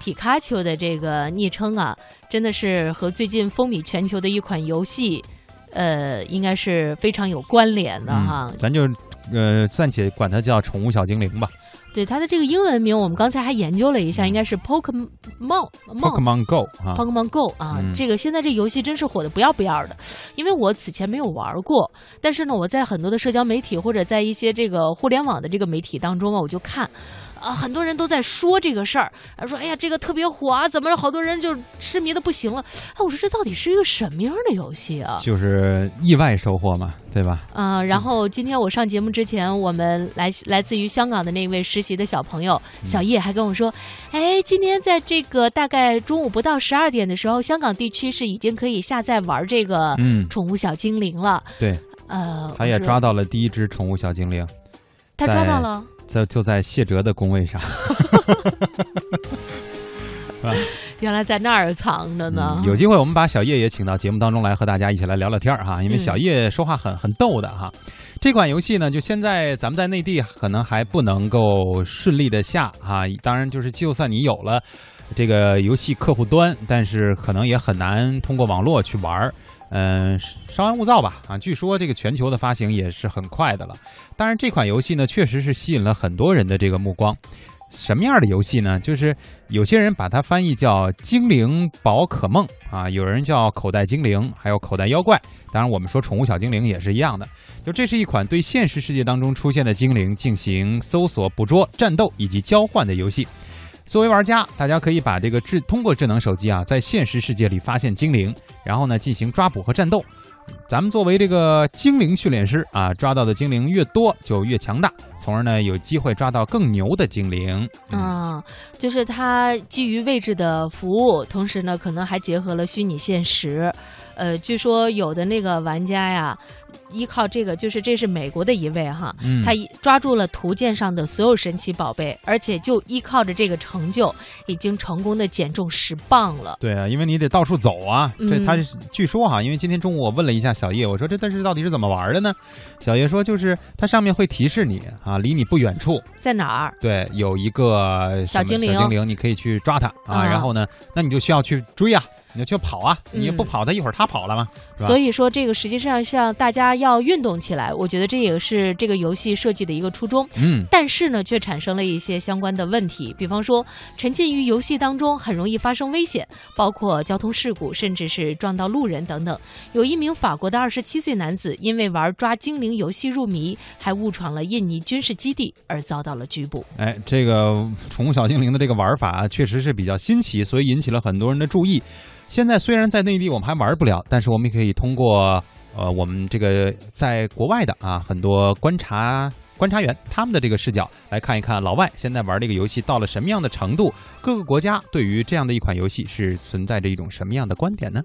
皮卡丘的这个昵称啊，真的是和最近风靡全球的一款游戏，呃，应该是非常有关联的哈。嗯，咱就呃暂且管它叫宠物小精灵吧。对它的这个英文名，我们刚才还研究了一下，应该是 Pokemon Pokemon Go 啊，Pokemon Go 啊，嗯这个现在这游戏真是火的不要不要的，因为我此前没有玩过，但是呢，我在很多的社交媒体或者在一些这个互联网的这个媒体当中啊，我就看。啊，很多人都在说这个事儿，啊说哎呀，这个特别火啊，怎么着，好多人就痴迷的不行了。哎，我说这到底是一个什么样的游戏啊？就是意外收获嘛，对吧？啊、然后今天我上节目之前，我们来来自于香港的那位实习的小朋友小叶还跟我说，哎，今天在这个大概中午不到十二点的时候，香港地区是已经可以下载玩这个嗯宠物小精灵了。对，呃，他也抓到了第一只宠物小精灵，他抓到了，在就在谢哲的工位上。原来在那儿藏着呢。嗯有机会我们把小叶也请到节目当中来，和大家一起来聊聊天儿哈。因为嗯小叶说话很很逗的哈。这款游戏呢，就现在咱们在内地可能还不能够顺利的下哈。当然，就是就算你有了这个游戏客户端，但是可能也很难通过网络去玩儿。嗯，稍安勿躁吧啊！据说这个全球的发行也是很快的了。当然，这款游戏呢，确实是吸引了很多人的这个目光。什么样的游戏呢？就是有些人把它翻译叫“精灵宝可梦”啊，有人叫“口袋精灵”，还有“口袋妖怪”。当然，我们说宠物小精灵也是一样的。就这是一款对现实世界当中出现的精灵进行搜索、捕捉、战斗以及交换的游戏。作为玩家，大家可以把这个智通过智能手机啊，在现实世界里发现精灵，然后呢进行抓捕和战斗。咱们作为这个精灵训练师啊，抓到的精灵越多就越强大，从而呢有机会抓到更牛的精灵。嗯，就是它基于位置的服务，同时呢，可能还结合了虚拟现实。呃，据说有的那个玩家呀，依靠这个，就是这是美国的一位哈，嗯他一抓住了图鉴上的所有神奇宝贝，而且就依靠着这个成就，已经成功的减重十磅了。对啊，因为你得到处走啊。这嗯他是据说哈，因为今天中午我问了一下小叶，我说这但是到底是怎么玩的呢？小叶说就是它上面会提示你啊，离你不远处，在哪儿？对，有一个小精灵小精灵你可以去抓它啊。啊然后呢，那你就需要去追啊，你就去跑啊，嗯你不跑，他一会儿他跑了嘛，是吧？所以说，这个实际上像大家要运动起来，我觉得这也是这个游戏设计的一个初衷。嗯，但是呢，却产生了一些相关的问题，比方说，沉浸于游戏当中很容易发生危险，包括交通事故，甚至是撞到路人等等。有一名法国的二十七岁男子，因为玩抓精灵游戏入迷，还误闯了印尼军事基地，而遭到了拘捕。哎，这个宠物小精灵的这个玩法确实是比较新奇，所以引起了很多人的注意。现在虽然在内地我们还玩不了，但是我们也可以通过呃我们这个在国外的啊很多观察观察员他们的这个视角来看一看老外现在玩这个游戏到了什么样的程度，各个国家对于这样的一款游戏是存在着一种什么样的观点呢？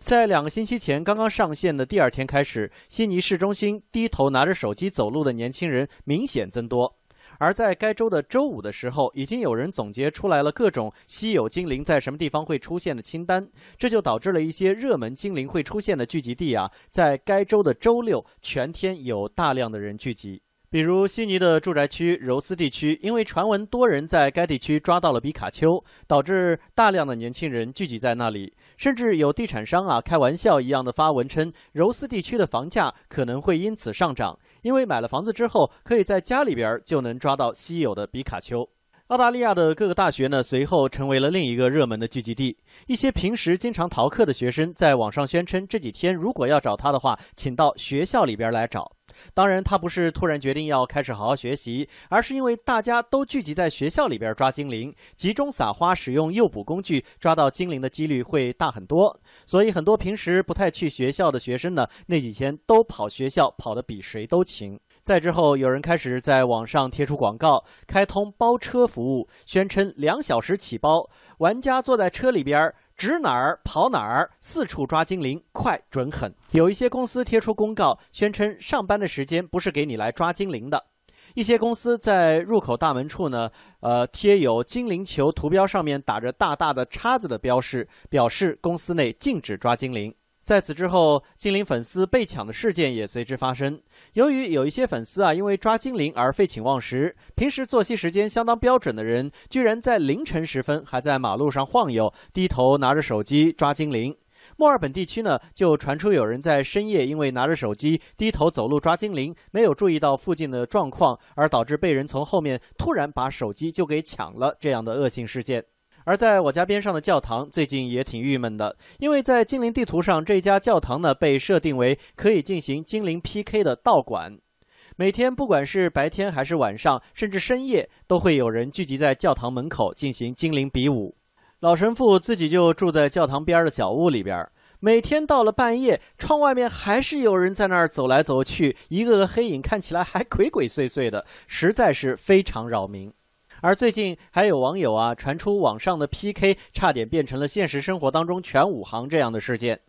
在两个星期前刚刚上线的第二天开始，悉尼市中心低头拿着手机走路的年轻人明显增多。而在该州的周五的时候，已经有人总结出来了各种稀有精灵在什么地方会出现的清单，这就导致了一些热门精灵会出现的聚集地啊，在该州的周六全天有大量的人聚集。比如悉尼的住宅区柔斯地区，因为传闻多人在该地区抓到了比卡丘，导致大量的年轻人聚集在那里，甚至有地产商啊开玩笑一样的发文称，柔斯地区的房价可能会因此上涨，因为买了房子之后，可以在家里边就能抓到稀有的比卡丘。澳大利亚的各个大学呢，随后成为了另一个热门的聚集地。一些平时经常逃课的学生在网上宣称，这几天如果要找他的话，请到学校里边来找。当然，他不是突然决定要开始好好学习，而是因为大家都聚集在学校里边抓精灵，集中撒花，使用诱捕工具抓到精灵的几率会大很多。所以，很多平时不太去学校的学生呢，那几天都跑学校，跑得比谁都勤。再之后，有人开始在网上贴出广告，开通包车服务，宣称两小时起包，玩家坐在车里边儿。指哪儿跑哪儿，四处抓精灵，快准狠。有一些公司贴出公告，宣称上班的时间不是给你来抓精灵的。一些公司在入口大门处呢，呃，贴有精灵球图标，上面打着大大的叉子的标识，表示公司内禁止抓精灵。在此之后，精灵粉丝被抢的事件也随之发生。由于有一些粉丝啊，因为抓精灵而废寝忘食，平时作息时间相当标准的人，居然在凌晨时分还在马路上晃悠，低头拿着手机抓精灵。墨尔本地区呢，就传出有人在深夜因为拿着手机低头走路抓精灵，没有注意到附近的状况，而导致被人从后面突然把手机就给抢了这样的恶性事件。而在我家边上的教堂最近也挺郁闷的，因为在精灵地图上，这家教堂呢被设定为可以进行精灵 PK 的道馆。每天不管是白天还是晚上，甚至深夜，都会有人聚集在教堂门口进行精灵比武。老神父自己就住在教堂边的小屋里边，每天到了半夜，窗外面还是有人在那儿走来走去，一个个黑影看起来还鬼鬼祟祟的，实在是非常扰民。而最近还有网友啊传出网上的 PK 差点变成了现实生活当中全武行这样的事件。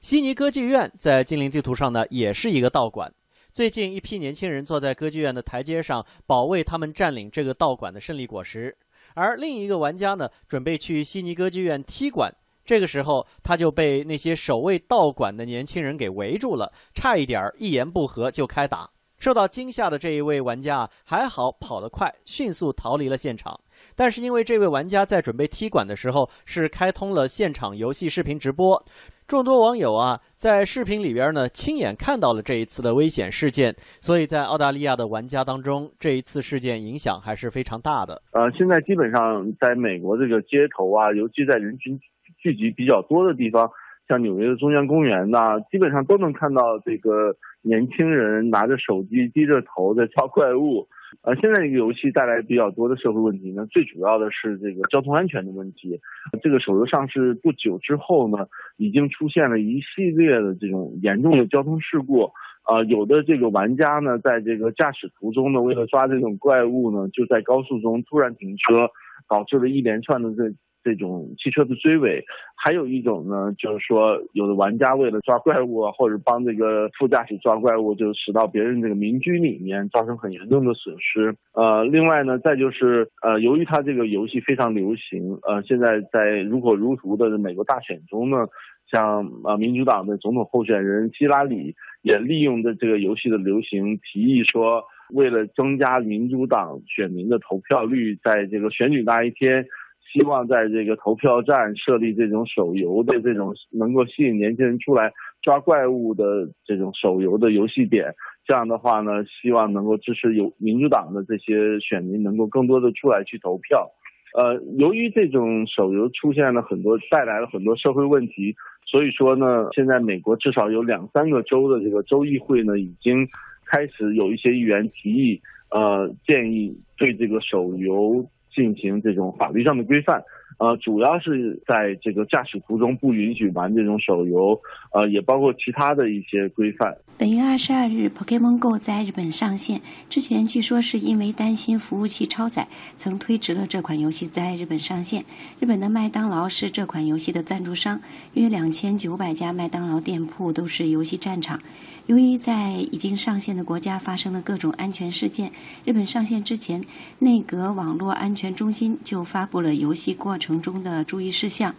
悉尼歌剧院在精灵地图上呢也是一个道馆。最近一批年轻人坐在歌剧院的台阶上，保卫他们占领这个道馆的胜利果实。而另一个玩家呢准备去悉尼歌剧院踢馆，这个时候他就被那些守卫道馆的年轻人给围住了，差一点一言不合就开打。受到惊吓的这一位玩家还好跑得快，迅速逃离了现场。但是因为这位玩家在准备踢馆的时候是开通了现场游戏视频直播，众多网友啊在视频里边呢亲眼看到了这一次的危险事件，所以在澳大利亚的玩家当中，这一次事件影响还是非常大的。呃，现在基本上在美国这个街头啊，尤其在人群聚集比较多的地方。像纽约的中央公园呐，基本上都能看到这个年轻人拿着手机低着头在抓怪物。呃，现在这个游戏带来比较多的社会问题呢，最主要的是这个交通安全的问题。这个手游上市不久之后呢，已经出现了一系列的这种严重的交通事故。啊，有的这个玩家呢，在这个驾驶途中呢，为了抓这种怪物呢，就在高速中突然停车，导致了一连串的这。这种汽车的追尾，还有一种呢，就是说有的玩家为了抓怪物啊，或者帮这个副驾驶抓怪物，就驶到别人这个民居里面，造成很严重的损失。呃，另外呢，再就是呃，由于它这个游戏非常流行，呃，现在在如火如荼的美国大选中呢，像呃民主党的总统候选人希拉里也利用的这个游戏的流行，提议说，为了增加民主党选民的投票率，在这个选举那一天。希望在这个投票站设立这种手游的这种能够吸引年轻人出来抓怪物的这种手游的游戏点，这样的话呢，希望能够支持有民主党的这些选民能够更多的出来去投票。呃，由于这种手游出现了很多带来了很多社会问题，所以说呢，现在美国至少有两三个州的这个州议会呢，已经开始有一些议员提议，呃，建议对这个手游。进行这种法律上的规范，呃，主要是在这个驾驶途中不允许玩这种手游，呃，也包括其他的一些规范。本月二十二日，Pokemon Go 在日本上线之前，据说是因为担心服务器超载，曾推迟了这款游戏在日本上线。日本的麦当劳是这款游戏的赞助商，约两千九百家麦当劳店铺都是游戏战场。由于在已经上线的国家发生了各种安全事件，日本上线之前，内阁网络安全中心就发布了游戏过程中的注意事项。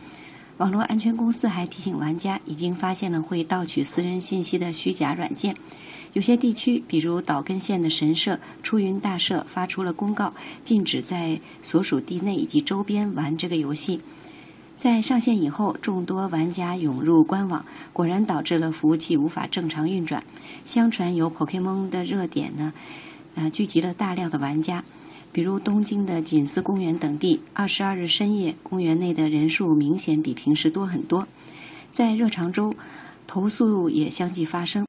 网络安全公司还提醒玩家，已经发现了会盗取私人信息的虚假软件。有些地区，比如岛根县的神社出云大社，发出了公告，禁止在所属地内以及周边玩这个游戏。在上线以后，众多玩家涌入官网，果然导致了服务器无法正常运转。相传有 Pokemon 的热点呢，啊，聚集了大量的玩家，比如东京的锦丝公园等地。二十二日深夜，公园内的人数明显比平时多很多。在热肠中，投诉也相继发生。